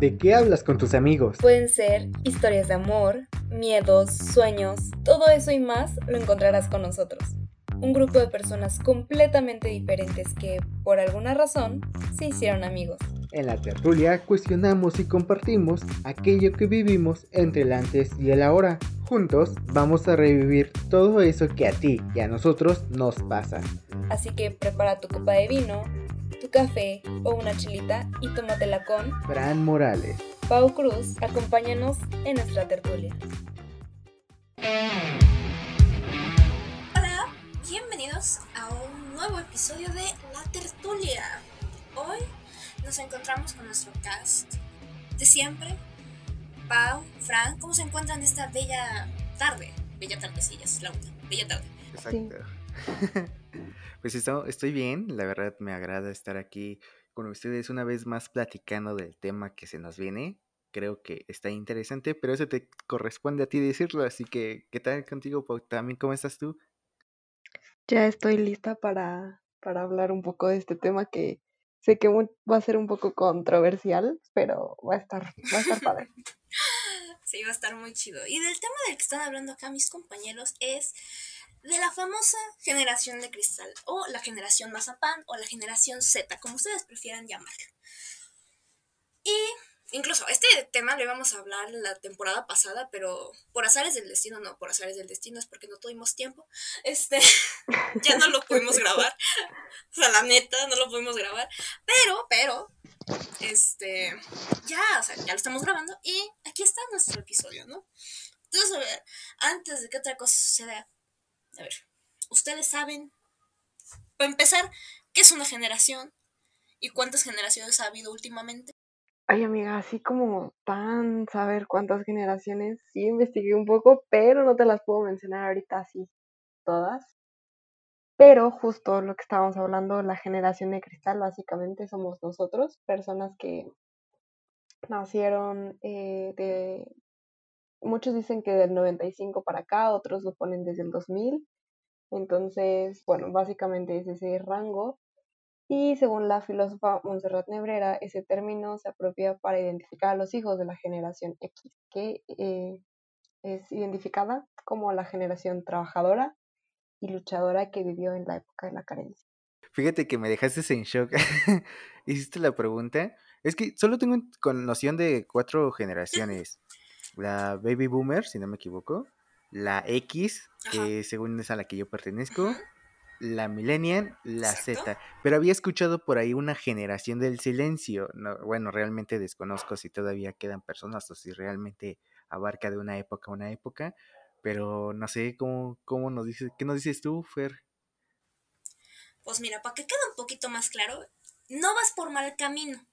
¿De qué hablas con tus amigos? Pueden ser historias de amor, miedos, sueños, todo eso y más lo encontrarás con nosotros. Un grupo de personas completamente diferentes que, por alguna razón, se hicieron amigos. En la tertulia cuestionamos y compartimos aquello que vivimos entre el antes y el ahora. Juntos vamos a revivir todo eso que a ti y a nosotros nos pasa. Así que prepara tu copa de vino, tu café o una chilita y tómatela con Fran Morales. Pau Cruz, acompáñanos en nuestra tertulia. Hola, bienvenidos a un nuevo episodio de La Tertulia. Hoy nos encontramos con nuestro cast de siempre. Pau, Fran, ¿cómo se encuentran esta bella tarde? Bella tardecilla, es la última. Bella tarde. Exacto. pues esto- estoy bien, la verdad me agrada estar aquí con ustedes una vez más platicando del tema que se nos viene. Creo que está interesante, pero eso te corresponde a ti decirlo, así que ¿qué tal contigo, Pau? ¿También cómo estás tú? Ya estoy lista para, para hablar un poco de este tema que sé que va a ser un poco controversial, pero va a estar, va a estar padre. Sí, va a estar muy chido. Y del tema del que están hablando acá mis compañeros es de la famosa generación de cristal, o la generación mazapán, o la generación Z, como ustedes prefieran llamarlo. Y incluso este tema lo íbamos a hablar la temporada pasada, pero por azares del destino, no, por azares del destino es porque no tuvimos tiempo. Este, ya no lo pudimos grabar. O sea, la neta, no lo pudimos grabar. Pero, pero, este, ya, o sea, ya lo estamos grabando y aquí está nuestro episodio, ¿no? Entonces, a ver, antes de que otra cosa suceda, a ver, ustedes saben, para empezar, ¿qué es una generación? ¿Y cuántas generaciones ha habido últimamente? Ay, amiga, así como tan saber cuántas generaciones, sí investigué un poco, pero no te las puedo mencionar ahorita así todas. Pero justo lo que estábamos hablando, la generación de cristal, básicamente somos nosotros, personas que nacieron eh, de, muchos dicen que del 95 para acá, otros lo ponen desde el 2000. Entonces, bueno, básicamente es ese rango. Y según la filósofa Montserrat Nebrera, ese término se apropia para identificar a los hijos de la generación X, que eh, es identificada como la generación trabajadora y luchadora que vivió en la época de la carencia. Fíjate que me dejaste en shock. Hiciste la pregunta. Es que solo tengo noción de cuatro generaciones. La Baby Boomer, si no me equivoco. La X, Ajá. que según es a la que yo pertenezco. La Millennial, la Exacto. Z. Pero había escuchado por ahí una generación del silencio. No, bueno, realmente desconozco si todavía quedan personas o si realmente abarca de una época a una época. Pero no sé cómo, cómo nos dices, ¿qué nos dices tú, Fer? Pues mira, para que quede un poquito más claro, no vas por mal camino.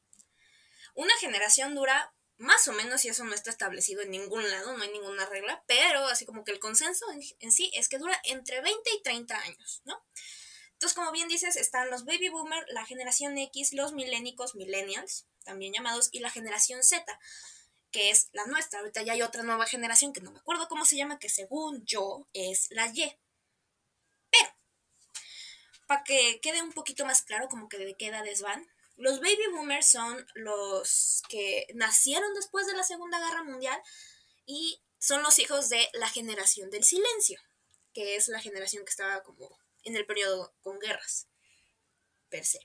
Una generación dura más o menos, y eso no está establecido en ningún lado, no hay ninguna regla, pero así como que el consenso en, en sí es que dura entre 20 y 30 años, ¿no? Entonces, como bien dices, están los baby boomer, la generación X, los milénicos, millennials, también llamados, y la generación Z, que es la nuestra. Ahorita ya hay otra nueva generación que no me acuerdo cómo se llama, que según yo es la Y. Pero, para que quede un poquito más claro como que de qué edades van, los baby boomers son los que nacieron después de la Segunda Guerra Mundial y son los hijos de la generación del silencio, que es la generación que estaba como en el periodo con guerras, per se.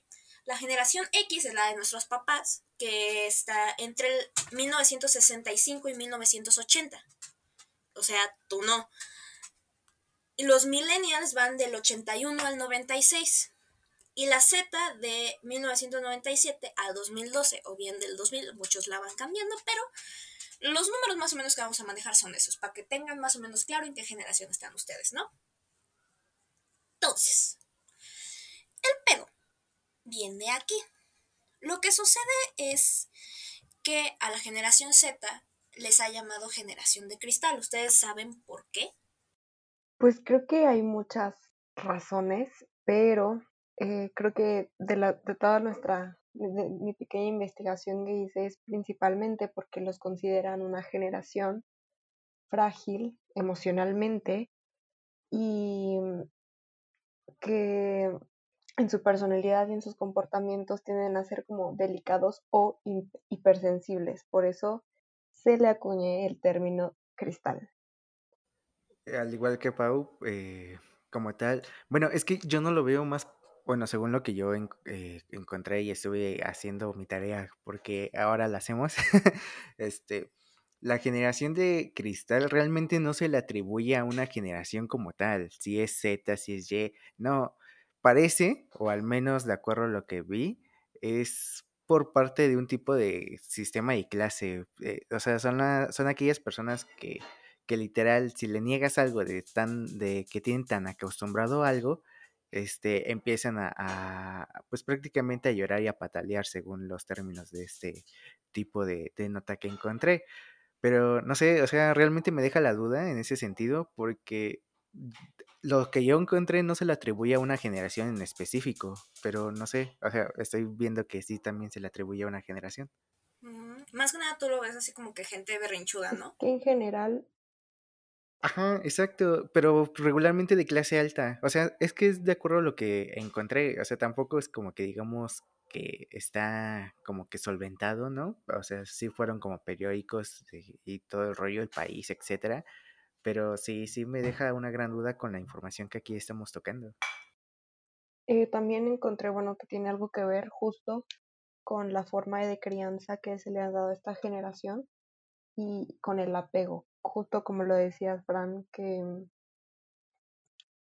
La generación X es la de nuestros papás, que está entre el 1965 y 1980. O sea, tú no. Y los millennials van del 81 al 96 y la Z de 1997 al 2012 o bien del 2000, muchos la van cambiando, pero los números más o menos que vamos a manejar son esos, para que tengan más o menos claro en qué generación están ustedes, ¿no? Entonces, el pedo viene aquí. Lo que sucede es que a la generación Z les ha llamado generación de cristal. ¿Ustedes saben por qué? Pues creo que hay muchas razones, pero eh, creo que de, la, de toda nuestra, de, mi pequeña investigación que hice es principalmente porque los consideran una generación frágil emocionalmente y que en su personalidad y en sus comportamientos tienden a ser como delicados o hipersensibles. Por eso se le acuñe el término cristal. Al igual que Pau, eh, como tal, bueno, es que yo no lo veo más, bueno, según lo que yo eh, encontré y estuve haciendo mi tarea, porque ahora la hacemos, este, la generación de cristal realmente no se le atribuye a una generación como tal, si es Z, si es Y, no, parece, o al menos de acuerdo a lo que vi, es por parte de un tipo de sistema y clase. Eh, o sea, son, son aquellas personas que, que, literal, si le niegas algo de tan, de que tienen tan acostumbrado a algo, este, empiezan a, a, pues prácticamente a llorar y a patalear según los términos de este tipo de, de nota que encontré. Pero no sé, o sea, realmente me deja la duda en ese sentido porque lo que yo encontré no se le atribuye a una generación en específico, pero no sé, o sea, estoy viendo que sí también se le atribuye a una generación. más que nada tú lo ves así como que gente berrinchuda, ¿no? Que en general. Ajá, exacto, pero regularmente de clase alta. O sea, es que es de acuerdo a lo que encontré. O sea, tampoco es como que digamos que está como que solventado, ¿no? O sea, sí fueron como periódicos y, todo el rollo, el país, etcétera pero sí, sí me deja una gran duda con la información que aquí estamos tocando. Eh, también encontré, bueno, que tiene algo que ver justo con la forma de crianza que se le ha dado a esta generación y con el apego, justo como lo decías, Fran, que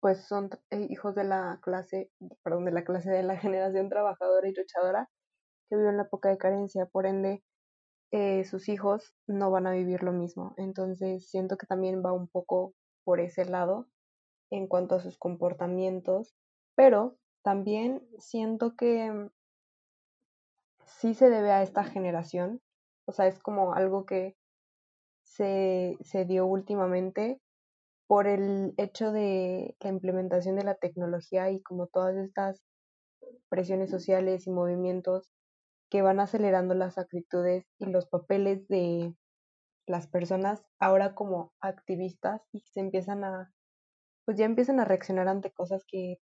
pues son eh, hijos de la clase, perdón, de la clase de la generación trabajadora y luchadora que vive en la época de carencia, por ende eh, sus hijos no van a vivir lo mismo. Entonces siento que también va un poco por ese lado en cuanto a sus comportamientos, pero también siento que sí se debe a esta generación, o sea, es como algo que se, se dio últimamente por el hecho de la implementación de la tecnología y como todas estas presiones sociales y movimientos que van acelerando las actitudes y los papeles de las personas ahora como activistas y se empiezan a, pues ya empiezan a reaccionar ante cosas que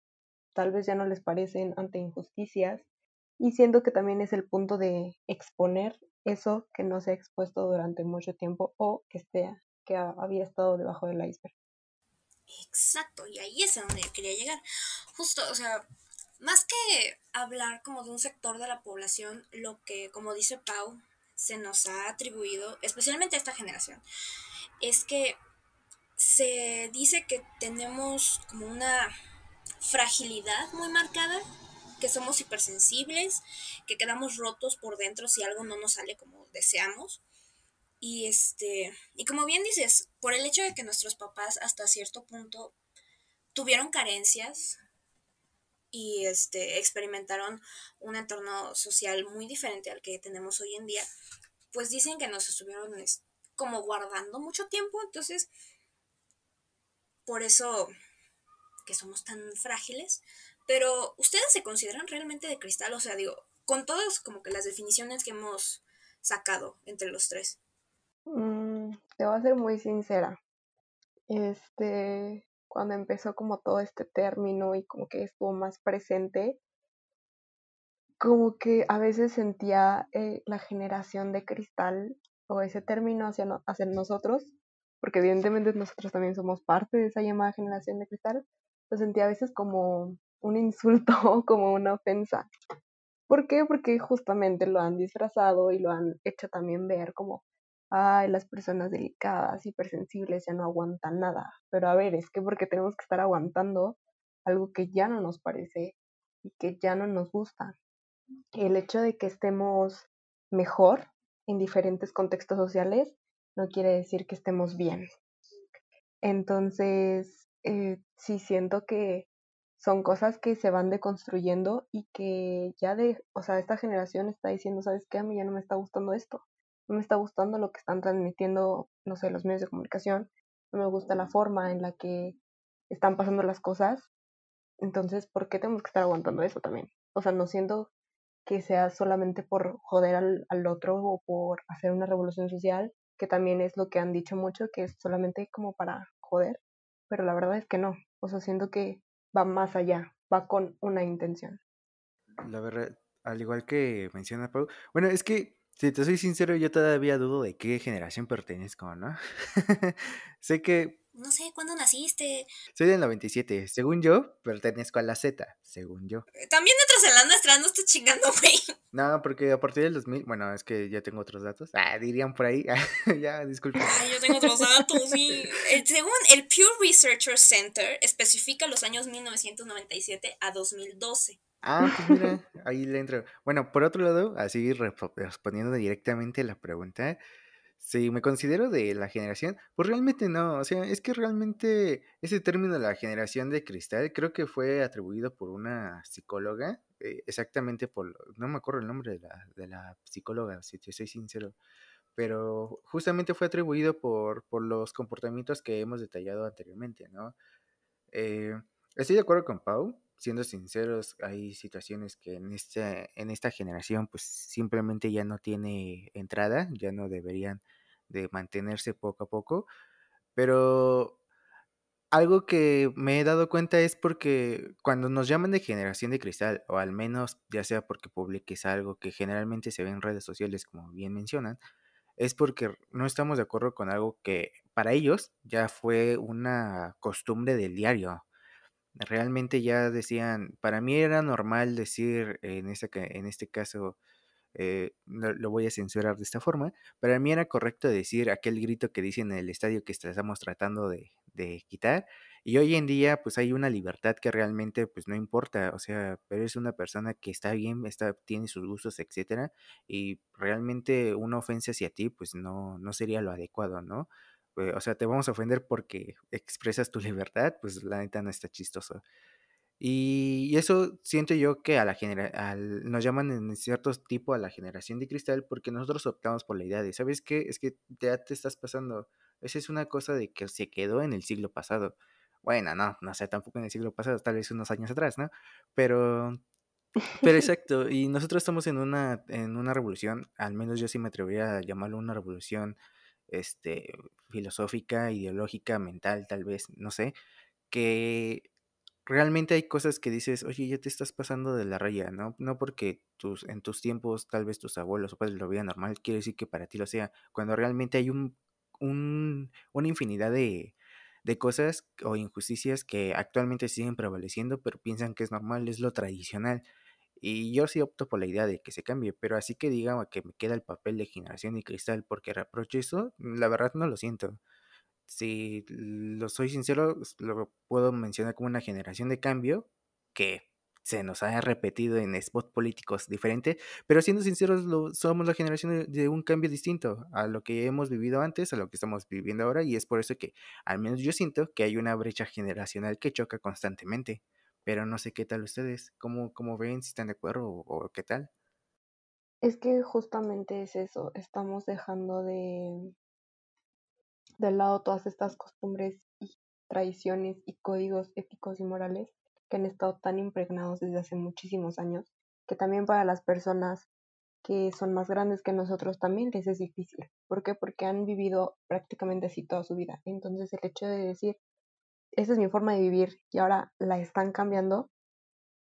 tal vez ya no les parecen, ante injusticias, y siento que también es el punto de exponer eso que no se ha expuesto durante mucho tiempo o que que había estado debajo del iceberg. Exacto, y ahí es a donde quería llegar. Justo, o sea, más que hablar como de un sector de la población, lo que, como dice Pau, se nos ha atribuido, especialmente a esta generación, es que se dice que tenemos como una fragilidad muy marcada, que somos hipersensibles, que quedamos rotos por dentro si algo no nos sale como deseamos. Y este, y como bien dices, por el hecho de que nuestros papás hasta cierto punto tuvieron carencias, y este, experimentaron un entorno social muy diferente al que tenemos hoy en día, pues dicen que nos estuvieron como guardando mucho tiempo, entonces por eso que somos tan frágiles, pero ustedes se consideran realmente de cristal, o sea, digo, con todas como que las definiciones que hemos sacado entre los tres. Mm, te voy a ser muy sincera. Este, cuando empezó como todo este término y como que estuvo más presente, como que a veces sentía eh, la generación de cristal o ese término hacia, hacia nosotros, porque evidentemente nosotros también somos parte de esa llamada generación de cristal, lo sentía a veces como un insulto o como una ofensa. ¿Por qué? Porque justamente lo han disfrazado y lo han hecho también ver como ay, las personas delicadas, hipersensibles ya no aguantan nada. Pero a ver, es que porque tenemos que estar aguantando algo que ya no nos parece y que ya no nos gusta. El hecho de que estemos mejor en diferentes contextos sociales no quiere decir que estemos bien. Entonces, eh, sí siento que son cosas que se van deconstruyendo y que ya de, o sea, esta generación está diciendo, ¿sabes qué? A mí ya no me está gustando esto no me está gustando lo que están transmitiendo, no sé, los medios de comunicación, no me gusta la forma en la que están pasando las cosas. Entonces, ¿por qué tenemos que estar aguantando eso también? O sea, no siento que sea solamente por joder al, al otro o por hacer una revolución social, que también es lo que han dicho mucho, que es solamente como para joder, pero la verdad es que no. O sea, siento que va más allá. va con una intención. La verdad, al igual que menciona Pau, bueno, es que si te soy sincero, yo todavía dudo de qué generación pertenezco, ¿no? sé que no sé, ¿cuándo naciste? Soy del 97. Según yo, pertenezco a la Z, según yo. Eh, también en la nuestra, no estoy chingando, güey. No, porque a partir del 2000, bueno, es que ya tengo otros datos. Ah, dirían por ahí. ya, disculpe. Ah, yo tengo otros datos, sí. Eh, según el Pew Research Center, especifica los años 1997 a 2012. Ah, pues mira, ahí le entro. Bueno, por otro lado, así respondiendo directamente la pregunta, si me considero de la generación, pues realmente no, o sea, es que realmente ese término de la generación de cristal creo que fue atribuido por una psicóloga, eh, exactamente por, no me acuerdo el nombre de la, de la psicóloga, si te soy sincero, pero justamente fue atribuido por, por los comportamientos que hemos detallado anteriormente, ¿no? Eh, estoy de acuerdo con Pau, siendo sinceros, hay situaciones que en esta, en esta generación pues simplemente ya no tiene entrada, ya no deberían de mantenerse poco a poco, pero algo que me he dado cuenta es porque cuando nos llaman de generación de cristal, o al menos ya sea porque publiques algo que generalmente se ve en redes sociales, como bien mencionan, es porque no estamos de acuerdo con algo que para ellos ya fue una costumbre del diario. Realmente ya decían, para mí era normal decir en, en este caso, eh, lo voy a censurar de esta forma, para mí era correcto decir aquel grito que dicen en el estadio que estamos tratando de, quitar. Y hoy en día, pues hay una libertad que realmente, pues no importa, o sea, pero es una persona que está bien, está, tiene sus gustos, etcétera, y realmente una ofensa hacia ti, pues no, no sería lo adecuado, ¿no? Eh, o sea, te vamos a ofender porque expresas tu libertad, pues la neta no está chistoso. Y eso siento yo que a la genera nos llaman en cierto tipo a la generación de cristal porque nosotros optamos por la idea de, ¿sabes qué? Es que ya te estás pasando. Esa es una cosa de que se quedó en el siglo pasado. Bueno, no, no sé, tampoco en el siglo pasado, tal vez unos años atrás, ¿no? Pero, pero exacto, y nosotros estamos en una, en una revolución, al menos yo sí me atrevería a llamarlo una revolución este, filosófica, ideológica, mental, tal vez, no sé, que realmente hay cosas que dices, oye, ya te estás pasando de la raya, ¿no? No porque tus, en tus tiempos, tal vez tus abuelos o padres lo vean normal, quiere decir que para ti lo sea, cuando realmente hay un, un una infinidad de, cosas o injusticias que actualmente siguen prevaleciendo, pero piensan que es normal, es lo tradicional. Y yo sí opto por la idea de que se cambie, pero así que diga que me queda el papel de generación y cristal porque reproche eso, la verdad no lo siento si lo soy sincero, lo puedo mencionar como una generación de cambio que se nos ha repetido en spots políticos diferentes, pero siendo sinceros, somos la generación de, un cambio distinto a lo que hemos vivido antes, a lo que estamos viviendo ahora, y es por eso que al menos yo siento que hay una brecha generacional que choca constantemente. Pero no sé qué tal ustedes, cómo, cómo ven, si están de acuerdo o qué tal. Es que justamente es eso, estamos dejando de, de lado todas estas costumbres y tradiciones y códigos éticos y morales que han estado tan impregnados desde hace muchísimos años, que también para las personas que son más grandes que nosotros también les es difícil. ¿Por qué? Porque han vivido prácticamente así toda su vida. Entonces el hecho de decir, esa es mi forma de vivir y ahora la están cambiando,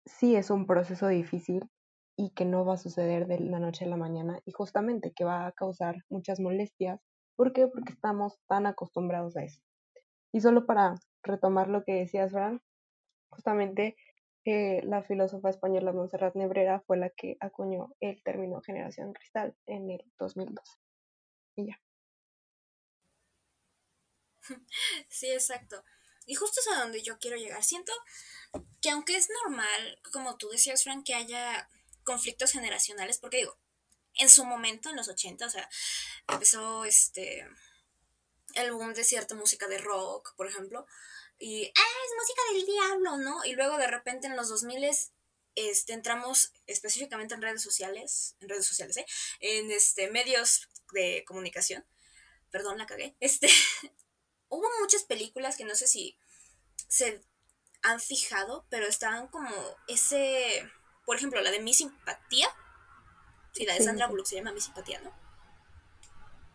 sí es un proceso difícil y que no va a suceder de la noche a la mañana y justamente que va a causar muchas molestias ¿Por qué? Porque estamos tan acostumbrados a eso. Y solo para retomar lo que decías, Fran, justamente eh, la filósofa española Montserrat Nebrera fue la que acuñó el término generación cristal en el 2012. Y ya. Sí, exacto. Y justo es a donde yo quiero llegar. Siento que aunque es normal, como tú decías, Fran, que haya conflictos generacionales, porque digo, en su momento, en los 80, o sea, empezó este el boom de cierta música de rock, por ejemplo, y ah, es música del diablo, ¿no? Y luego de repente en los 2000 este, entramos específicamente en redes sociales, en redes sociales, ¿eh? En este, medios de comunicación. Perdón, la cagué. Este, hubo muchas películas que no sé si se han fijado, pero estaban como ese, por ejemplo, la de Mi Simpatía, Sí, la de Sandra Bullock se llama Mi Simpatía, ¿no?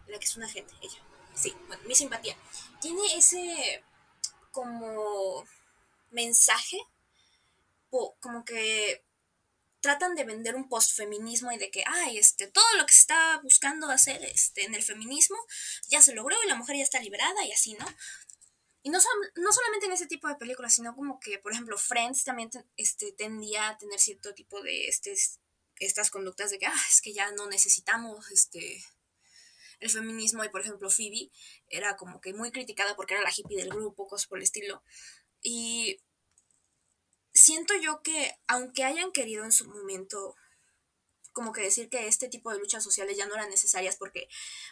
La que es una agente, ella. Sí, bueno, Mi Simpatía. Tiene ese como mensaje como que tratan de vender un postfeminismo y de que, ay, este, todo lo que se está buscando hacer este, en el feminismo ya se logró y la mujer ya está liberada y así, ¿no? Y no, no solamente en ese tipo de películas, sino como que, por ejemplo, Friends también este, tendía a tener cierto tipo de este, estas conductas de que, ah, es que ya no necesitamos este, el feminismo y, por ejemplo, Phoebe era como que muy criticada porque era la hippie del grupo, cosas por el estilo. Y siento yo que, aunque hayan querido en su momento como que decir que este tipo de luchas sociales ya no eran necesarias porque,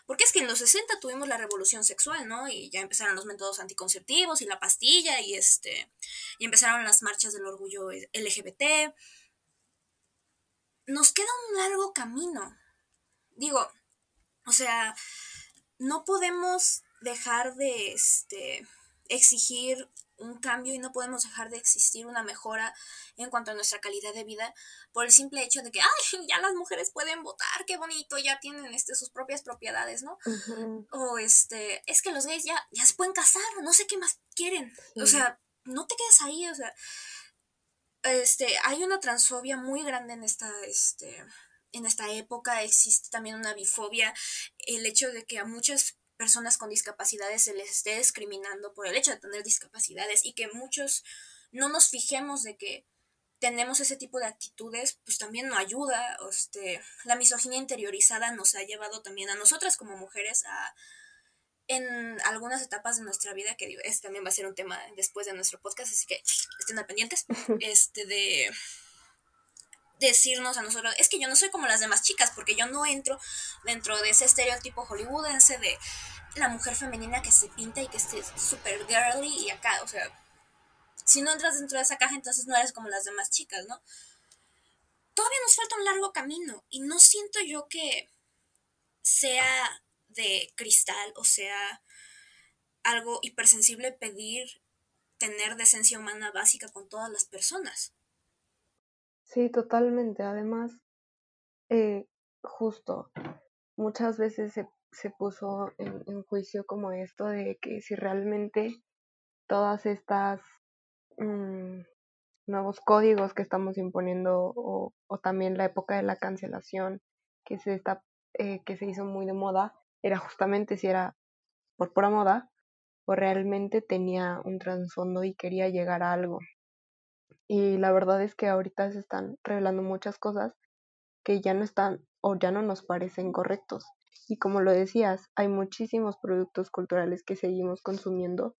porque es que en los 60 tuvimos la revolución sexual, ¿no? Y ya empezaron los métodos anticonceptivos y la pastilla y este, y empezaron las marchas del orgullo LGBT. Nos queda un largo camino. Digo, o sea, no podemos dejar de este, exigir un cambio y no podemos dejar de existir una mejora en cuanto a nuestra calidad de vida por el simple hecho de que, ay, ya las mujeres pueden votar, qué bonito, ya tienen este, sus propias propiedades, ¿no? O este, es que los gays ya, ya se pueden casar, no sé qué más quieren. O sea, no te quedes ahí, o sea, este, hay una transfobia muy grande en esta, este, en esta época, existe también una bifobia, el hecho de que a muchas personas con discapacidades se les esté discriminando por el hecho de tener discapacidades y que muchos no nos fijemos de que tenemos ese tipo de actitudes, pues también no ayuda. Este, la misoginia interiorizada nos ha llevado también a nosotras como mujeres a en algunas etapas de nuestra vida, que este también va a ser un tema después de nuestro podcast, así que estén pendientes, este de decirnos a nosotros, es que yo no soy como las demás chicas, porque yo no entro dentro de ese estereotipo hollywoodense de la mujer femenina que se pinta y que esté súper girly y acá, o sea, si no entras dentro de esa caja, entonces no eres como las demás chicas, ¿no? Todavía nos falta un largo camino y no siento yo que sea de cristal o sea algo hipersensible pedir tener decencia humana básica con todas las personas. Sí, totalmente. Además, eh, justo, muchas veces se, se puso en, en, juicio como esto de que si realmente todas estas mm, nuevos códigos que estamos imponiendo o, o, también la época de la cancelación que se está eh, que se hizo muy de moda era justamente si era por pura moda o realmente tenía un trasfondo y quería llegar a algo y la verdad es que ahorita se están revelando muchas cosas que ya no están o ya no nos parecen correctos. Y como lo decías, hay muchísimos productos culturales que seguimos consumiendo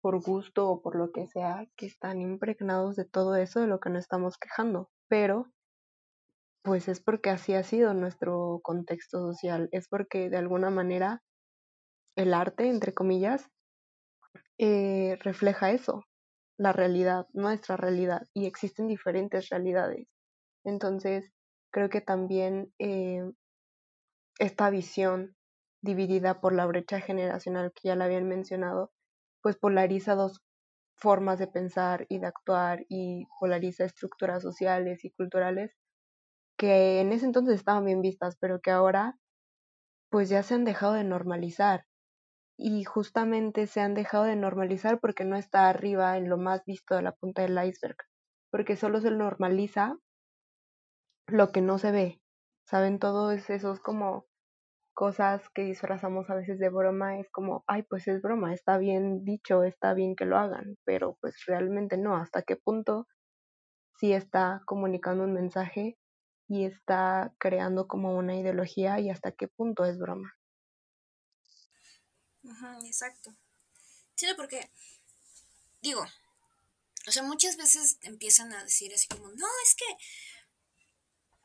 por gusto o por lo que sea, que están impregnados de todo eso de lo que no estamos quejando. Pero, pues es porque así ha sido nuestro contexto social, es porque de alguna manera el arte, entre comillas, eh, refleja eso, la realidad, nuestra realidad, y existen diferentes realidades. Entonces, creo que también eh, esta visión dividida por la brecha generacional que ya la habían mencionado, pues polariza dos formas de pensar y de actuar y polariza estructuras sociales y culturales que en ese entonces estaban bien vistas, pero que ahora pues ya se han dejado de normalizar y justamente se han dejado de normalizar porque no está arriba en lo más visto de la punta del iceberg, porque solo se normaliza lo que no se ve. Saben, todos esos como cosas que disfrazamos a veces de broma, es como, ay, pues es broma, está bien dicho, está bien que lo hagan, pero pues realmente no, hasta qué punto sí está comunicando un mensaje y está creando como una ideología y hasta qué punto es broma. Exacto. Sí, porque, digo, o sea, muchas veces empiezan a decir así como, no, es que,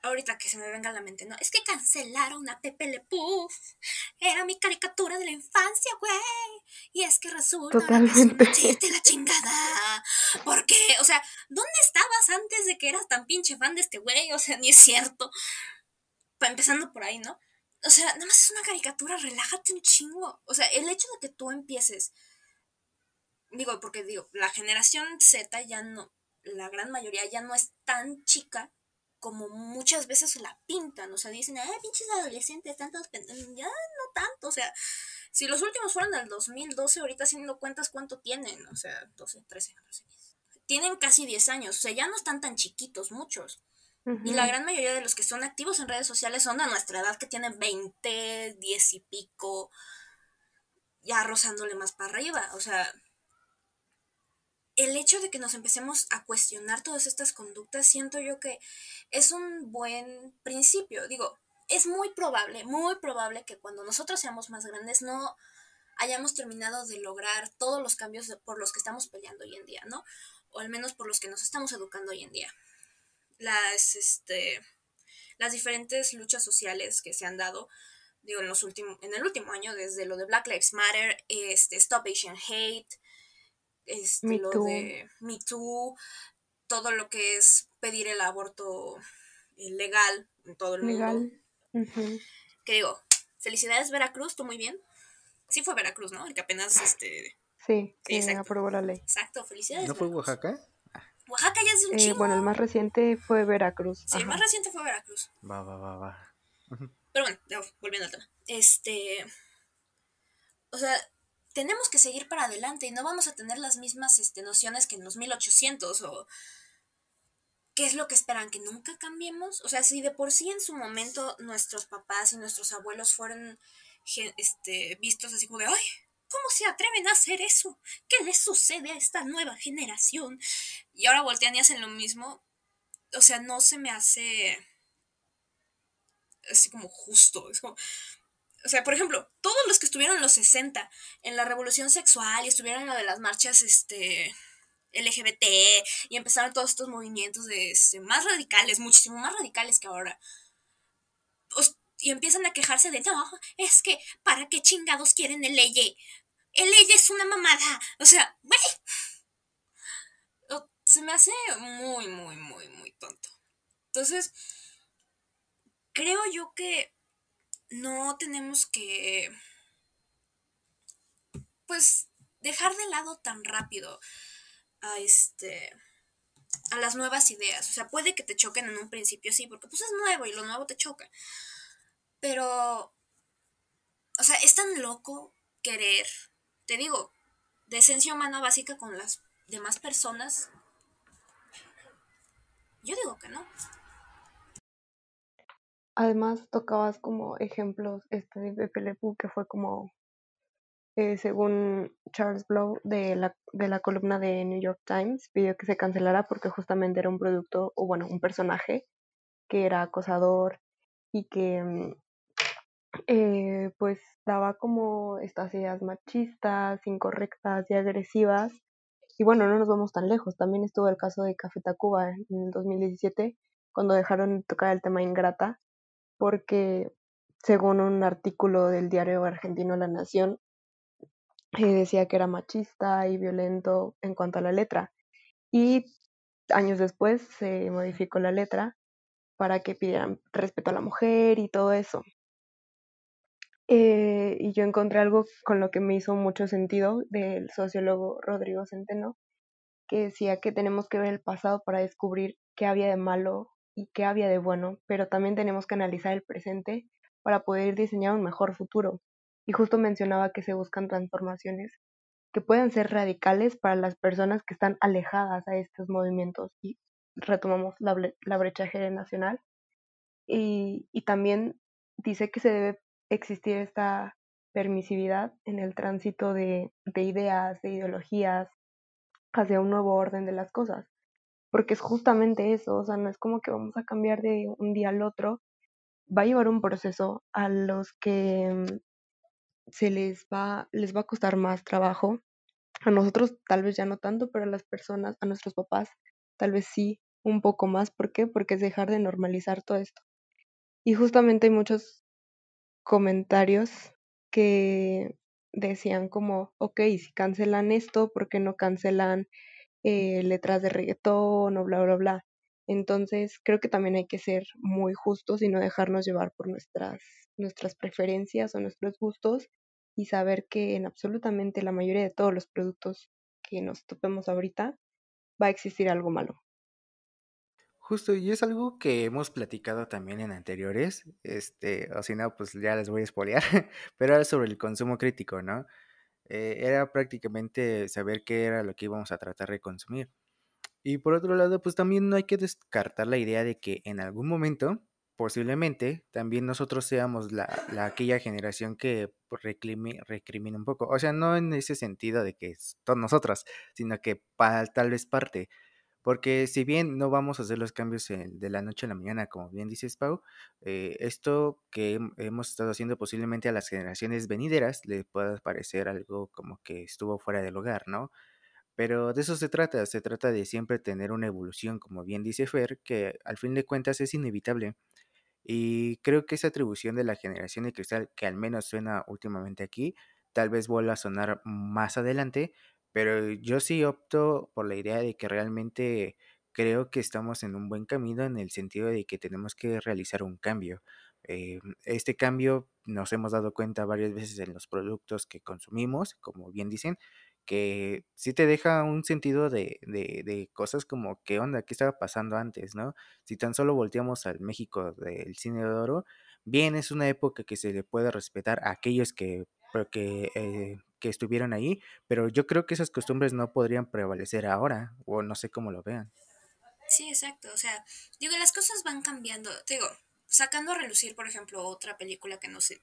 ahorita que se me venga a la mente, no, es que cancelaron a Pepe Le Pew, era mi caricatura de la infancia, güey, y es que resulta Totalmente. que es la chingada, porque, o sea, ¿dónde estabas antes de que eras tan pinche fan de este güey? O sea, ni es cierto. Empezando por ahí, ¿no? O sea, nada más es una caricatura, relájate un chingo. O sea, el hecho de que tú empieces. Digo, porque digo, la generación Z ya no, la gran mayoría ya no es tan chica como muchas veces la pintan. O sea, dicen, ay, pinches adolescentes, tantos Ya no tanto. O sea, si los últimos fueron del 2012, ahorita haciendo cuentas, ¿cuánto tienen? O sea, 12, 13, 14, tienen casi 10 años, o sea, ya no están tan chiquitos muchos. Y la gran mayoría de los que son activos en redes sociales son de nuestra edad, que tienen 20, 10 y pico, ya rozándole más para arriba. O sea, el hecho de que nos empecemos a cuestionar todas estas conductas, siento yo que es un buen principio. Digo, es muy probable, muy probable que cuando nosotros seamos más grandes no hayamos terminado de lograr todos los cambios por los que estamos peleando hoy en día, ¿no? O al menos por los que nos estamos educando hoy en día las, este, las diferentes luchas sociales que se han dado, digo, en, los en el último año, desde lo de Black Lives Matter, este, Stop Asian Hate, este, lo de Me Too, todo lo que es pedir el aborto legal en todo el mundo. Que digo, felicidades Veracruz, tú muy bien. Sí fue Veracruz, ¿no? El que apenas este Sí, sí, aprobó la ley. Exacto, felicidades. ¿No fue Oaxaca? Oaxaca ya es un eh, Bueno, el más reciente fue Veracruz. Sí, el más reciente fue Veracruz. Va, va, va, va. Pero bueno, volviendo al tema. Este. O sea, tenemos que seguir para adelante y no vamos a tener las mismas este, nociones que en los 1800 o. ¿Qué es lo que esperan? ¿Que nunca cambiemos? O sea, si de por sí en su momento nuestros papás y nuestros abuelos fueron este, vistos así como de, ¡ay! ¿Cómo se atreven a hacer eso? ¿Qué les sucede a esta nueva generación? Y ahora voltean y hacen lo mismo. O sea, no se me hace así como justo. Es como, o sea, por ejemplo, todos los que estuvieron en los 60 en la revolución sexual y estuvieron en lo de las marchas este, LGBT y empezaron todos estos movimientos de, este, más radicales, muchísimo más radicales que ahora. y empiezan a quejarse de, no, es que, ¿para qué chingados quieren el ley? El ella es una mamada. O sea, güey. Se me hace muy, muy, muy, muy tonto. Entonces, creo yo que no tenemos que, pues, dejar de lado tan rápido a este a las nuevas ideas. O sea, puede que te choquen en un principio, sí, porque pues es nuevo y lo nuevo te choca. Pero, o sea, es tan loco querer te digo, de esencia humana básica con las demás personas, yo digo que no. Además, tocabas como ejemplos este de Pepe que fue como, eh, según Charles Blow, de la, de la columna de New York Times, pidió que se cancelara porque justamente era un producto, o bueno, un personaje que era acosador y que mm, eh, pues daba como estas ideas machistas, incorrectas y agresivas. Y bueno, no nos vamos tan lejos. También estuvo el caso de Café Tacuba en el 2017, cuando dejaron de tocar el tema Ingrata, porque según un artículo del diario argentino La Nación, eh, decía que era machista y violento en cuanto a la letra. Y años después se modificó la letra para que pidieran respeto a la mujer y todo eso. Eh, y yo encontré algo con lo que me hizo mucho sentido del sociólogo Rodrigo Centeno, que decía que tenemos que ver el pasado para descubrir qué había de malo y qué había de bueno, pero también tenemos que analizar el presente para poder diseñar un mejor futuro. Y justo mencionaba que se buscan transformaciones que pueden ser radicales para las personas que están alejadas a estos movimientos y retomamos la, brecha generacional. Y, y también dice que se debe existir esta permisividad en el tránsito de, ideas, de ideologías, hacia un nuevo orden de las cosas. Porque es justamente eso, o sea, no es como que vamos a cambiar de un día al otro, va a llevar un proceso a los que mm, se les va, les va a costar más trabajo. A nosotros tal vez ya no tanto, pero a las personas, a nuestros papás, tal vez sí, un poco más. ¿Por qué? Porque es dejar de normalizar todo esto. Y justamente hay muchos comentarios que decían como, ok, si cancelan esto, ¿por qué no cancelan eh, letras de reggaetón o bla, bla, bla? Entonces, creo que también hay que ser muy justos y no dejarnos llevar por nuestras, nuestras preferencias o nuestros gustos y saber que en absolutamente la mayoría de todos los productos que nos topemos ahorita va a existir algo malo. Justo, y es algo que hemos platicado también en anteriores, este, o si no, pues ya les voy a espolear, pero era sobre el consumo crítico, ¿no? Eh, era prácticamente saber qué era lo que íbamos a tratar de consumir. Y por otro lado, pues también no hay que descartar la idea de que en algún momento, posiblemente, también nosotros seamos la, aquella generación que recrimina un poco. O sea, no en ese sentido de que todos nosotros, sino que para, tal vez parte. Porque si bien no vamos a hacer los cambios de la noche a la mañana, como bien dices, Pau, eh, esto que hemos estado haciendo posiblemente a las generaciones venideras le pueda parecer algo como que estuvo fuera del hogar, ¿no? Pero de eso se trata, se trata de siempre tener una evolución, como bien dice Fer, que al fin de cuentas es inevitable. Y creo que esa atribución de la generación de cristal, que al menos suena últimamente aquí, tal vez vuelva a sonar más adelante, pero yo sí opto por la idea de que realmente creo que estamos en un buen camino en el sentido de que tenemos que realizar un cambio. Eh, este cambio nos hemos dado cuenta varias veces en los productos que consumimos, como bien dicen, que sí te deja un sentido de, de, cosas como qué onda, qué estaba pasando antes, ¿no? Si tan solo volteamos al México del cine de oro, bien es una época que se le puede respetar a aquellos que, que, eh, que estuvieron ahí, pero yo creo que esas costumbres no podrían prevalecer ahora, o no sé cómo lo vean. Sí, exacto, o sea, digo, las cosas van cambiando, digo, sacando a relucir, por ejemplo, otra película que no sé,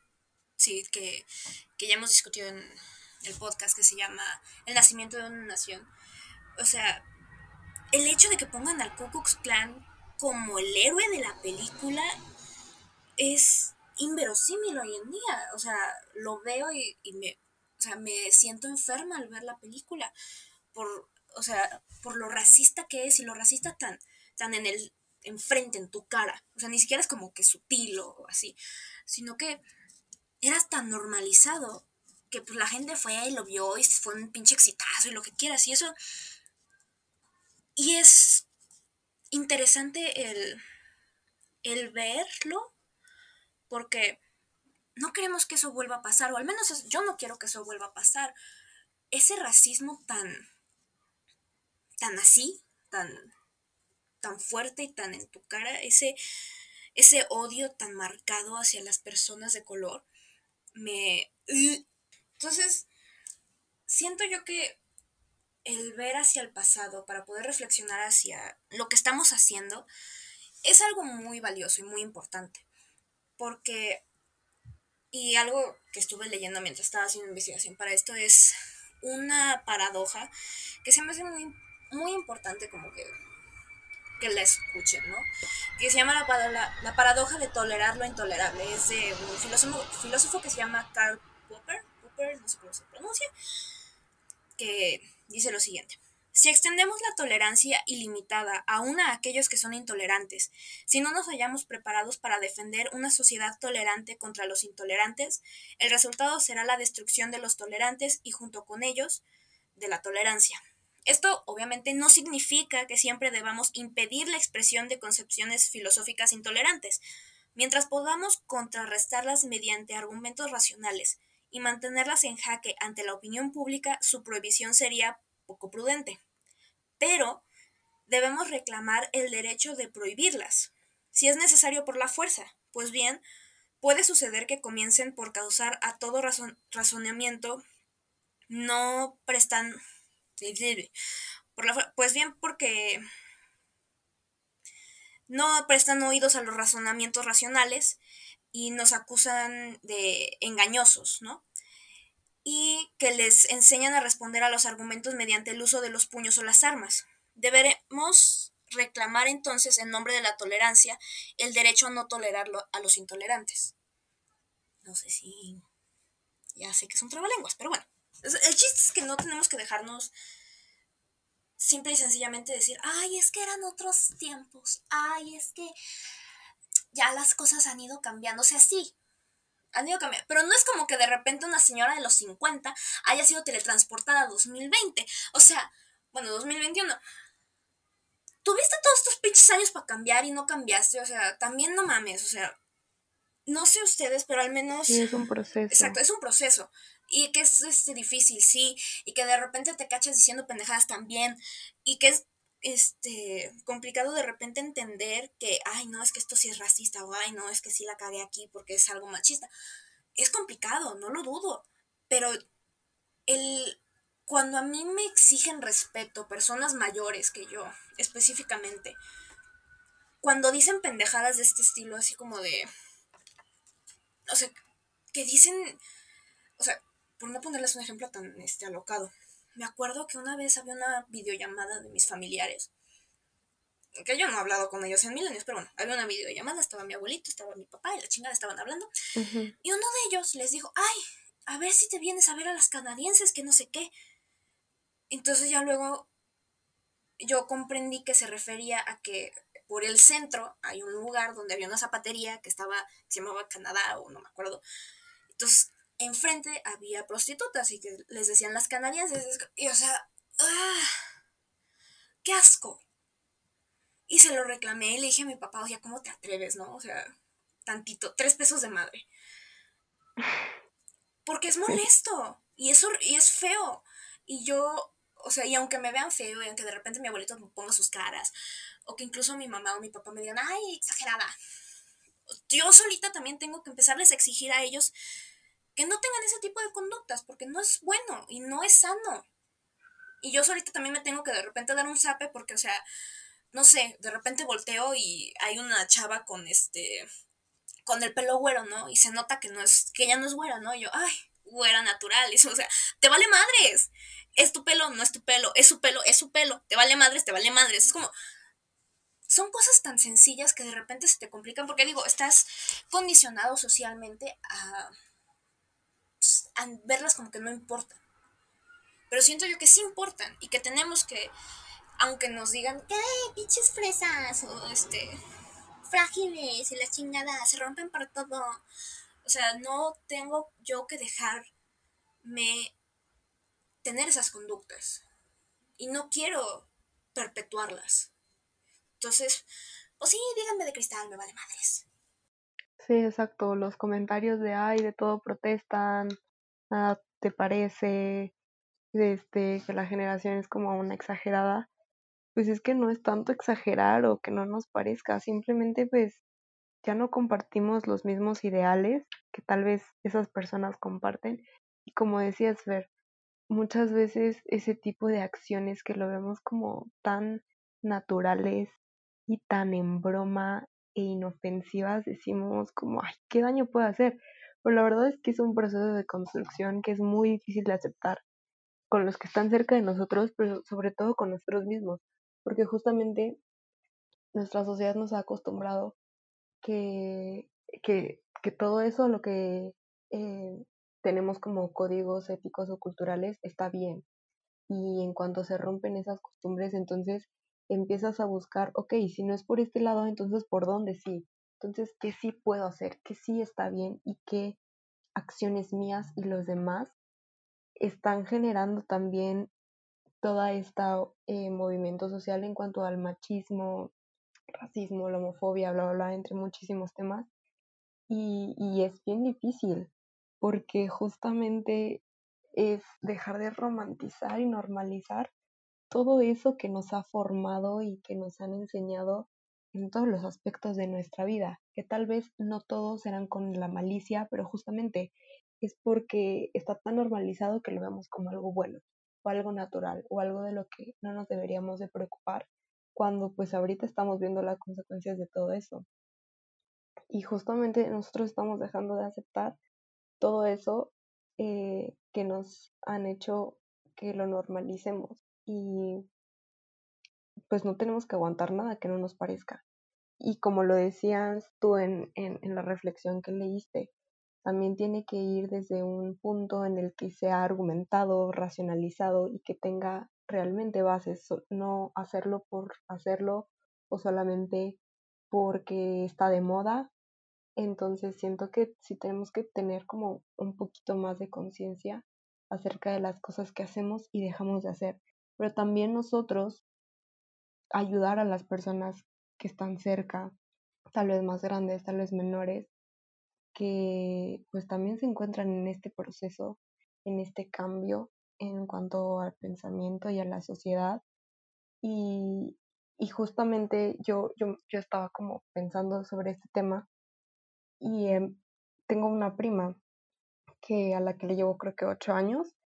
sí, que, que ya hemos discutido en el podcast que se llama El nacimiento de una nación. O sea, el hecho de que pongan al Ku Klux Klan como el héroe de la película es inverosímil hoy en día. O sea, lo veo y, me, o sea, me siento enferma al ver la película. Por, o sea, por lo racista que es y lo racista tan, tan en el enfrente, en tu cara. O sea, ni siquiera es como que sutil o así, sino que eras tan normalizado que pues la gente fue y lo vio y fue un pinche exitazo y lo que quieras y eso. Y es interesante el, el verlo porque no queremos que eso vuelva a pasar, o al menos yo no quiero que eso vuelva a pasar. Ese racismo tan, tan así, tan, tan fuerte y tan en tu cara, ese, ese odio tan marcado hacia las personas de color, me, entonces, siento yo que el ver hacia el pasado para poder reflexionar hacia lo que estamos haciendo es algo muy valioso y muy importante. Porque, y algo que estuve leyendo mientras estaba haciendo investigación para esto es una paradoja que se me hace muy, muy importante como que, que la escuchen, ¿no? Que se llama la, paradoja de tolerar lo intolerable. Es de un filósofo, filósofo que se llama Karl Popper no sé cómo se pronuncia, que dice lo siguiente. Si extendemos la tolerancia ilimitada aún a aquellos que son intolerantes, si no nos hallamos preparados para defender una sociedad tolerante contra los intolerantes, el resultado será la destrucción de los tolerantes y junto con ellos de la tolerancia. Esto obviamente no significa que siempre debamos impedir la expresión de concepciones filosóficas intolerantes, mientras podamos contrarrestarlas mediante argumentos racionales, y mantenerlas en jaque ante la opinión pública, su prohibición sería poco prudente. Pero debemos reclamar el derecho de prohibirlas, si es necesario por la fuerza. Pues bien, puede suceder que comiencen por causar a todo razonamiento no prestan por la, pues bien porque no prestan oídos a los razonamientos racionales y nos acusan de engañosos, ¿no? Y que les enseñan a responder a los argumentos mediante el uso de los puños o las armas. Deberemos reclamar entonces en nombre de la tolerancia el derecho a no tolerarlo a los intolerantes. No sé si... Ya sé que son trabalenguas, pero bueno. El chiste es que no tenemos que dejarnos simple y sencillamente decir, ay, es que eran otros tiempos, ay, es que ya las cosas han ido cambiando. O sea, sí, han ido cambiando. Pero no es como que de repente una señora de los 50 haya sido teletransportada a 2020. O sea, bueno, 2021. Tuviste todos estos pinches años para cambiar y no cambiaste. O sea, también no mames. O sea, no sé ustedes, pero al menos. Sí, es un proceso. Exacto, es un proceso. Y que es este, difícil, sí. Y que de repente te cachas diciendo pendejadas también. Y que es este, complicado de repente entender que, ay, no, es que esto sí es racista, o ay, no, es que sí la cagué aquí porque es algo machista. Es complicado, no lo dudo, pero el, cuando a mí me exigen respeto personas mayores que yo, específicamente. Cuando dicen pendejadas de este estilo, así como de... O sea, que dicen... O sea, por no ponerles un ejemplo tan este, alocado. Me acuerdo que una vez había una videollamada de mis familiares. Que yo no he hablado con ellos en mil años, pero bueno, había una videollamada, estaba mi abuelito, estaba mi papá y la chingada estaban hablando. Y uno de ellos les dijo, ay, a ver si te vienes a ver a las canadienses, que no sé qué. Entonces ya luego yo comprendí que se refería a que por el centro hay un lugar donde había una zapatería que estaba, se llamaba Canadá o no me acuerdo. Entonces, enfrente había prostitutas y que les decían las canadienses. Y o sea, ¡ah! ¡Qué asco! Y se lo reclamé y le dije a mi papá, oye, ¿cómo te atreves, no? O sea, tantito, tres pesos de madre. Porque es molesto y, eso, y es feo. Y yo o sea, y aunque me vean feo y aunque de repente mi abuelito me ponga sus caras, o que incluso mi mamá o mi papá me digan, ay, exagerada, yo solita también tengo que empezarles a exigir a ellos que no tengan ese tipo de conductas, porque no es bueno y no es sano. Y yo solita también me tengo que de repente dar un zape porque, o sea, no sé, de repente volteo y hay una chava con este, con el pelo güero, ¿no? Y se nota que no es, que ella no es güera, ¿no? Y yo, ay, güera natural, eso, o sea, te vale madres es tu pelo, no es tu pelo, es su pelo, es su pelo, te vale madres, te vale madres. Es como, son cosas tan sencillas que de repente se te complican porque digo, estás condicionado socialmente a, a verlas como que no importan. Pero siento yo que sí importan y que tenemos que, aunque nos digan, ¡ay, pinches fresas! O este, frágiles y las chingadas, se rompen para todo. O sea, no tengo yo que dejarme tener esas conductas y no quiero perpetuarlas. Entonces, pues sí, díganme de cristal, me vale madres. Sí, exacto. Los comentarios de ay, de todo protestan, nada te parece, este, que la generación es como una exagerada. Pues es que no es tanto exagerar o que no nos parezca, simplemente pues ya no compartimos los mismos ideales que tal vez esas personas comparten. Y como decías, Fer, muchas veces ese tipo de acciones que lo vemos como tan naturales y tan en broma e inofensivas, decimos como, ay, ¿qué daño puede hacer? Pero la verdad es que es un proceso de construcción que es muy difícil de aceptar con los que están cerca de nosotros, pero sobre todo con nosotros mismos, porque justamente nuestra sociedad nos ha acostumbrado que, que, que todo eso, lo que eh, tenemos como códigos éticos o culturales está bien. Y en cuanto se rompen esas costumbres, entonces empiezas a buscar, ok, si no es por este lado, entonces por dónde sí. Entonces, ¿qué sí puedo hacer? ¿Qué sí está bien? ¿Y qué acciones mías y los demás están generando también toda esta eh, movimiento social en cuanto al machismo, racismo, la homofobia, bla, bla, bla, entre muchísimos temas. Y, y es bien difícil, porque justamente es dejar de romantizar y normalizar todo eso que nos ha formado y que nos han enseñado en todos los aspectos de nuestra vida, que tal vez no todos eran con la malicia, pero justamente es porque está tan normalizado que lo vemos como algo bueno, o algo natural, o algo de lo que no nos deberíamos de preocupar, cuando pues ahorita estamos viendo las consecuencias de todo eso. Y justamente nosotros estamos dejando de aceptar todo eso eh, que nos han hecho que lo normalicemos y pues no tenemos que aguantar nada que no nos parezca. Y como lo decías tú en, en, la reflexión que leíste, también tiene que ir desde un punto en el que sea argumentado, racionalizado y que tenga realmente bases, no hacerlo por hacerlo o solamente porque está de moda entonces siento que sí tenemos que tener como un poquito más de conciencia acerca de las cosas que hacemos y dejamos de hacer. Pero también nosotros ayudar a las personas que están cerca, tal vez más grandes, tal vez menores, que pues también se encuentran en este proceso, en este cambio en cuanto al pensamiento y a la sociedad. Y, y justamente yo, yo, yo estaba como pensando sobre este tema y em, tengo una prima que a la que le llevo creo que ocho años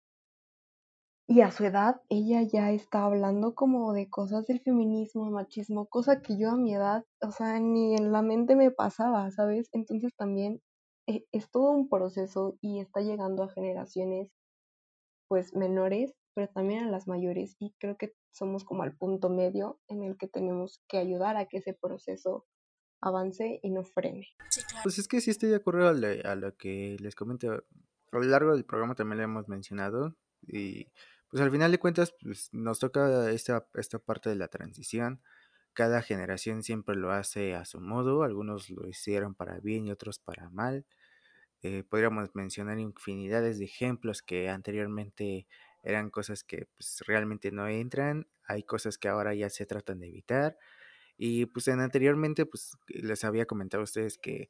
y a su edad ella ya está hablando como de cosas del feminismo, machismo, cosa que yo a mi edad, o sea, ni en la mente me pasaba, ¿sabes? Entonces también eh, es todo un proceso y está llegando a generaciones pues menores, pero también a las mayores y creo que somos como al punto medio en el que tenemos que ayudar a que ese proceso avance y no frene. Pues es que sí estoy de acuerdo a lo, que les comento. A lo largo del programa también lo hemos mencionado y pues al final de cuentas pues, nos toca esta, esta parte de la transición. Cada generación siempre lo hace a su modo, algunos lo hicieron para bien y otros para mal. Eh, podríamos mencionar infinidades de ejemplos que anteriormente eran cosas que pues, realmente no entran, hay cosas que ahora ya se tratan de evitar. Y pues en anteriormente pues les había comentado a ustedes que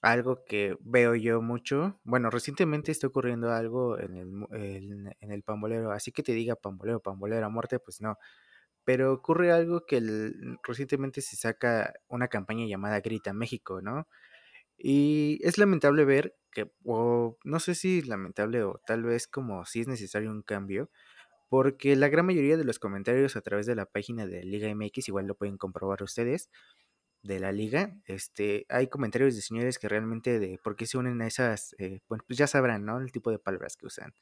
algo que veo yo mucho, bueno, recientemente está ocurriendo algo en el, en el pambolero, así que te diga pambolero, pambolero a muerte, pues no. Pero ocurre algo que recientemente se saca una campaña llamada Grita México, ¿no? Y es lamentable ver que, o no sé si lamentable o tal vez como si es necesario un cambio, porque la gran mayoría de los comentarios a través de la página de Liga MX, igual lo pueden comprobar ustedes, de la liga, este, hay comentarios de señores que realmente de por qué se unen a esas, eh, pues ya sabrán, ¿no? El tipo de palabras que usan.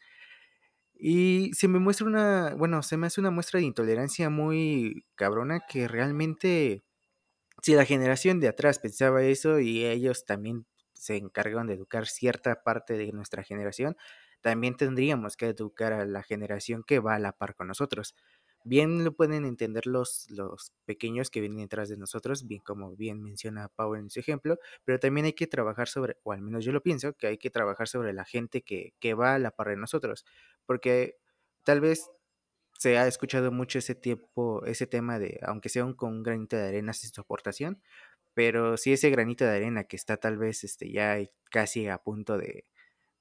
Y se me muestra una, bueno, se me hace una muestra de intolerancia muy cabrona que realmente si la generación de atrás pensaba eso y ellos también se encargan de educar cierta parte de nuestra generación, también tendríamos que educar a la generación que va a la par con nosotros. Bien lo pueden entender los, los pequeños que vienen detrás de nosotros, bien como bien menciona Pau en su ejemplo, pero también hay que trabajar sobre, o al menos yo lo pienso, que hay que trabajar sobre la gente que, que va a la par de nosotros, porque tal vez se ha escuchado mucho ese tiempo, ese tema de, aunque sea un, con un granito de arena, sin su aportación, pero si ese granito de arena que está tal vez este, ya casi a punto de,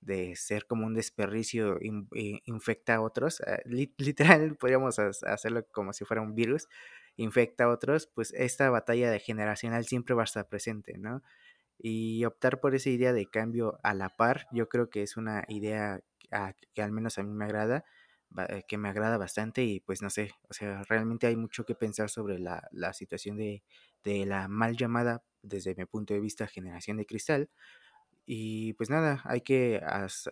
de ser como un desperdicio, infecta a otros, ah, literal podríamos hacerlo como si fuera un virus, infecta a otros, pues esta batalla de generacional siempre va a estar presente, ¿no? Y optar por esa idea de cambio a la par, yo creo que es una idea que al menos a mí me agrada, eh, que me agrada bastante y pues no sé, o sea, realmente hay mucho que pensar sobre la, la situación de, de, la mal llamada, desde mi punto de vista, generación de cristal. Y pues nada, hay que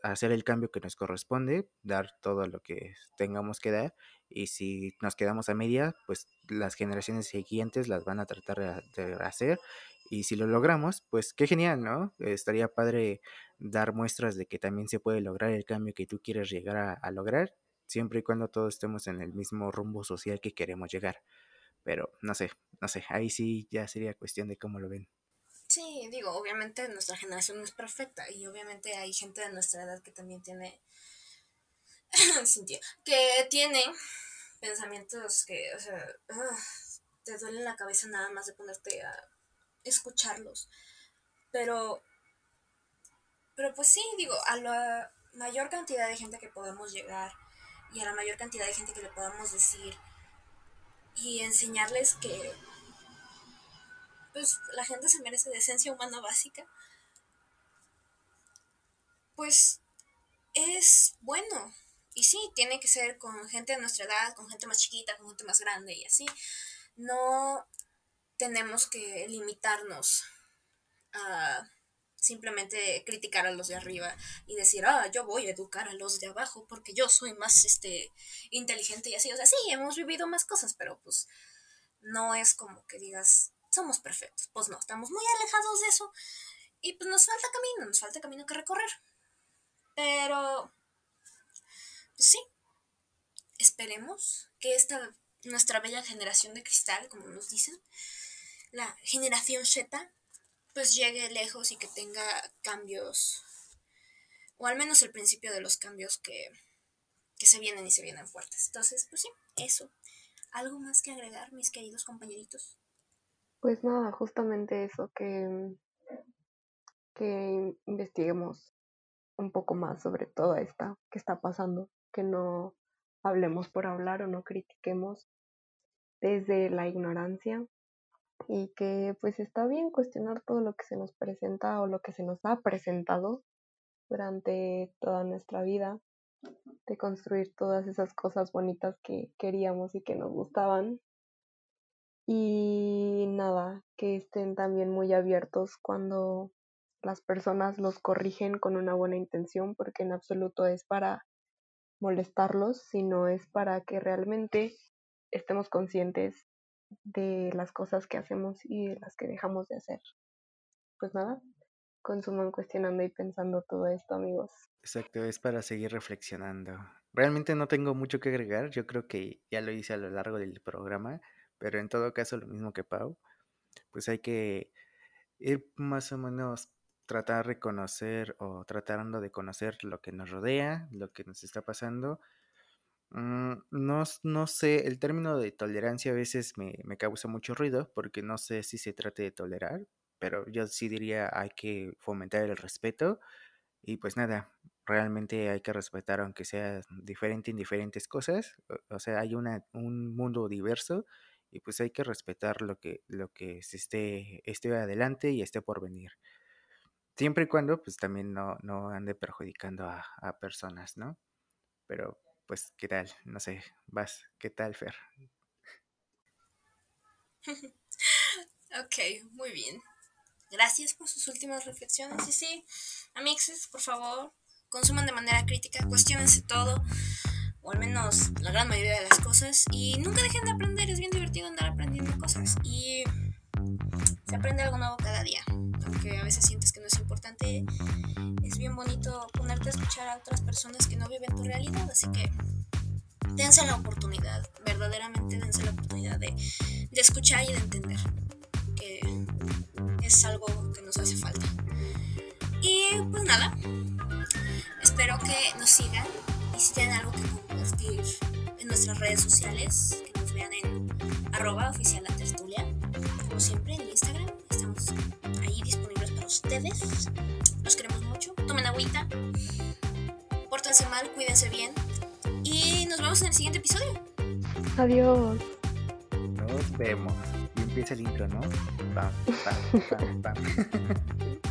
hacer el cambio que nos corresponde, dar todo lo que tengamos que dar y si nos quedamos a media, pues las generaciones siguientes las van a tratar de hacer y si lo logramos, pues qué genial, ¿no? Estaría padre dar muestras de que también se puede lograr el cambio que tú quieres llegar a lograr siempre y cuando todos estemos en el mismo rumbo social que queremos llegar. Pero no sé, no sé, ahí sí ya sería cuestión de cómo lo ven. Sí, digo, obviamente nuestra generación no es perfecta y obviamente hay gente de nuestra edad que también tiene, que tiene pensamientos que, o sea, te duele la cabeza nada más de ponerte a escucharlos. Pero, pero pues sí, digo, a la mayor cantidad de gente que podamos llegar y a la mayor cantidad de gente que le podamos decir y enseñarles que pues la gente se merece decencia humana básica, pues es bueno. Y sí, tiene que ser con gente de nuestra edad, con gente más chiquita, con gente más grande y así. No tenemos que limitarnos a simplemente criticar a los de arriba y decir, ah, yo voy a educar a los de abajo porque yo soy más este, inteligente y así. O sea, sí, hemos vivido más cosas, pero pues no es como que digas, somos perfectos. Pues no, estamos muy alejados de eso y pues nos falta camino, nos falta camino que recorrer. Pero, pues sí, esperemos que esta, nuestra bella generación de cristal, como nos dicen, la generación Z, pues llegue lejos y que tenga cambios, o al menos el principio de los cambios que, que se vienen y se vienen fuertes. Entonces, pues sí, eso. ¿Algo más que agregar, mis queridos compañeritos? Pues nada, justamente eso, que, que investiguemos un poco más sobre todo esta que está pasando, que no hablemos por hablar o no critiquemos desde la ignorancia, y que pues está bien cuestionar todo lo que se nos presenta o lo que se nos ha presentado durante toda nuestra vida de construir todas esas cosas bonitas que queríamos y que nos gustaban. Y nada, que estén también muy abiertos cuando las personas los corrigen con una buena intención, porque en absoluto es para molestarlos, sino es para que realmente estemos conscientes de las cosas que hacemos y de las que dejamos de hacer. Pues nada, consuman cuestionando y pensando todo esto, amigos. Exacto, es para seguir reflexionando. Realmente no tengo mucho que agregar, yo creo que ya lo hice a lo largo del programa, pero en todo caso lo mismo que Pau, pues hay que ir más o menos tratar de reconocer o tratando de conocer lo que nos rodea, lo que nos está pasando. Mm, no, no sé, el término de tolerancia a veces me, me causa mucho ruido porque no sé si se trate de tolerar, pero yo sí diría hay que fomentar el respeto y pues nada, realmente hay que respetar aunque sea diferente en diferentes cosas, o, sea, hay una, un mundo diverso y pues hay que respetar lo que, lo que se esté, esté adelante y esté por venir. Siempre y cuando pues también no, no ande perjudicando a, a personas, ¿no? Pero pues, ¿qué tal? No sé, vas, ¿qué tal, Fer? ok, muy bien. Gracias por sus últimas reflexiones. Y sí, amixes, por favor, consuman de manera crítica, cuestionense todo, o al menos la gran mayoría de las cosas, y nunca dejen de aprender, es bien divertido andar aprendiendo cosas. Y se aprende algo nuevo cada día, aunque a veces sientes que no es importante. Es bien bonito ponerte a escuchar a otras personas que no viven tu realidad, así que dense la oportunidad, verdaderamente dense la oportunidad de, de escuchar y de entender que es algo que nos hace falta. Y pues nada, espero que nos sigan y si tienen algo que compartir en nuestras redes sociales, que nos vean en arroba oficial la tertulia siempre en Instagram. Estamos ahí disponibles para ustedes. Los queremos mucho. Tomen agüita. Pórtense mal, cuídense bien. Y nos vemos en el siguiente episodio. Adiós. Nos vemos. Y empieza el intro, ¿no? Pam, pam, pam, pam.